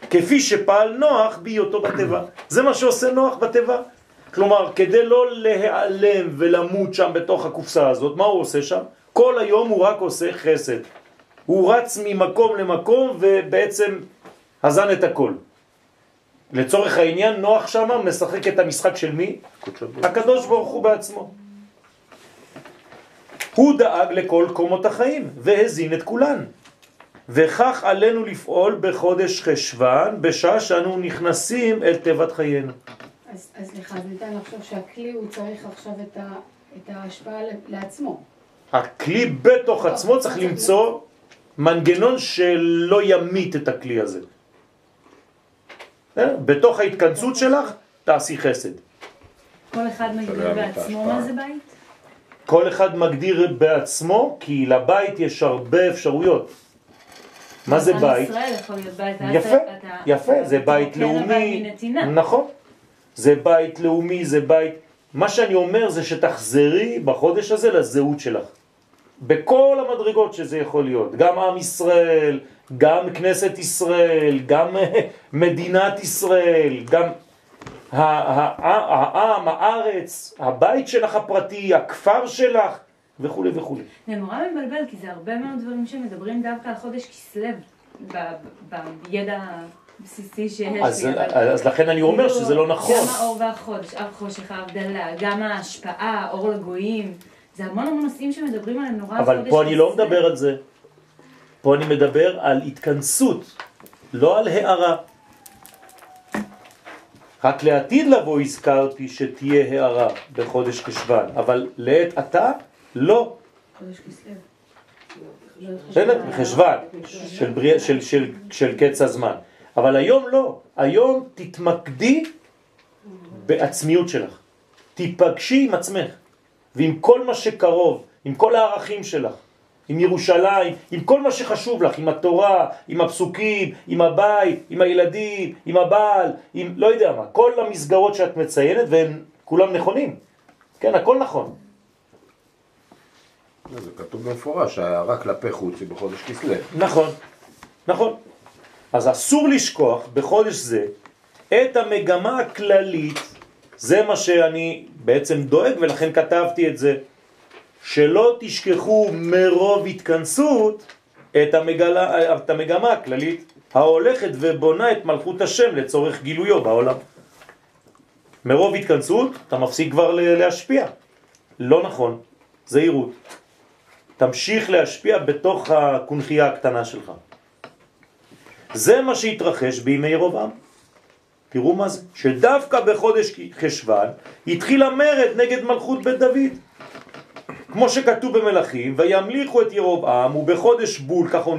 כפי שפעל נוח בהיותו בטבע. זה מה שעושה נוח בטבע. כלומר, כדי לא להיעלם ולמות שם בתוך הקופסה הזאת, מה הוא עושה שם? כל היום הוא רק עושה חסד. הוא רץ ממקום למקום ובעצם הזן את הכל. לצורך העניין, נוח שם משחק את המשחק של מי? הקדוש ברוך הוא בעצמו. הוא דאג לכל קומות החיים והזין את כולן. וכך עלינו לפעול בחודש חשוון, בשעה שאנו נכנסים אל תיבת חיינו. אז אז סליחה, אז ניתן לחשוב שהכלי הוא צריך עכשיו את ה- את ההשפעה לעצמו. הכלי בתוך עצמו צריך למצוא מנגנון שלא ימית את הכלי הזה. אה? בתוך ההתכנסות שלך תעשי חסד. כל אחד מגדיר בעצמו. מה זה בית? כל אחד מגדיר בעצמו, כי לבית יש הרבה אפשרויות. מה זה בית? יפה, יפה, זה בית לאומי. נכון. זה בית לאומי, זה בית... מה שאני אומר זה שתחזרי בחודש הזה לזהות שלך. בכל המדרגות שזה יכול להיות. גם עם ישראל, גם כנסת ישראל, גם מדינת ישראל, גם העם, הארץ, הבית שלך הפרטי, הכפר שלך, וכו' וכו'. זה נורא מבלבל, כי זה הרבה מאוד דברים שמדברים דווקא על חודש כסלו, בידע הבסיסי שיש אז, לי. אבל- אז לכן אני אומר כאילו, שזה לא נכון. גם האור והחודש, אב חושך ההבדלה, גם ההשפעה, אור לגויים, זה המון המון נושאים שמדברים עליהם נורא אבל פה אני לא. מדבר על זה. פה אני מדבר על התכנסות, לא על הערה. רק לעתיד לבוא הזכרתי שתהיה הערה בחודש חשוון, אבל לעת עתה לא. חודש כסלו. בסדר? של, בריא, של, של, של קץ הזמן. אבל היום לא. היום תתמקדי בעצמיות שלך. תיפגשי עם עצמך ועם כל מה שקרוב, עם כל הערכים שלך, עם ירושלים, עם כל מה שחשוב לך, עם התורה, עם הפסוקים, עם הבית, עם הילדים, עם הבעל, עם לא יודע מה, כל המסגרות שאת מציינת והם כולם נכונים. כן, הכל נכון. זה כתוב במפורש, ההערה כלפי חוץ היא בחודש כסלו. נכון, נכון. אז אסור לשכוח בחודש זה את המגמה הכללית, זה מה שאני בעצם דואג ולכן כתבתי את זה, שלא תשכחו מרוב התכנסות את, המגלה, את המגמה הכללית ההולכת ובונה את מלכות השם לצורך גילויו בעולם. מרוב התכנסות אתה מפסיק כבר להשפיע. לא נכון, זהירות. תמשיך להשפיע בתוך הקונחייה הקטנה שלך. זה מה שהתרחש בימי ירובעם. תראו מה זה, שדווקא בחודש חשוון התחיל המרד נגד מלכות בית דוד. כמו שכתוב במלכים, וימליכו את ירובעם, ובחודש בול, הוא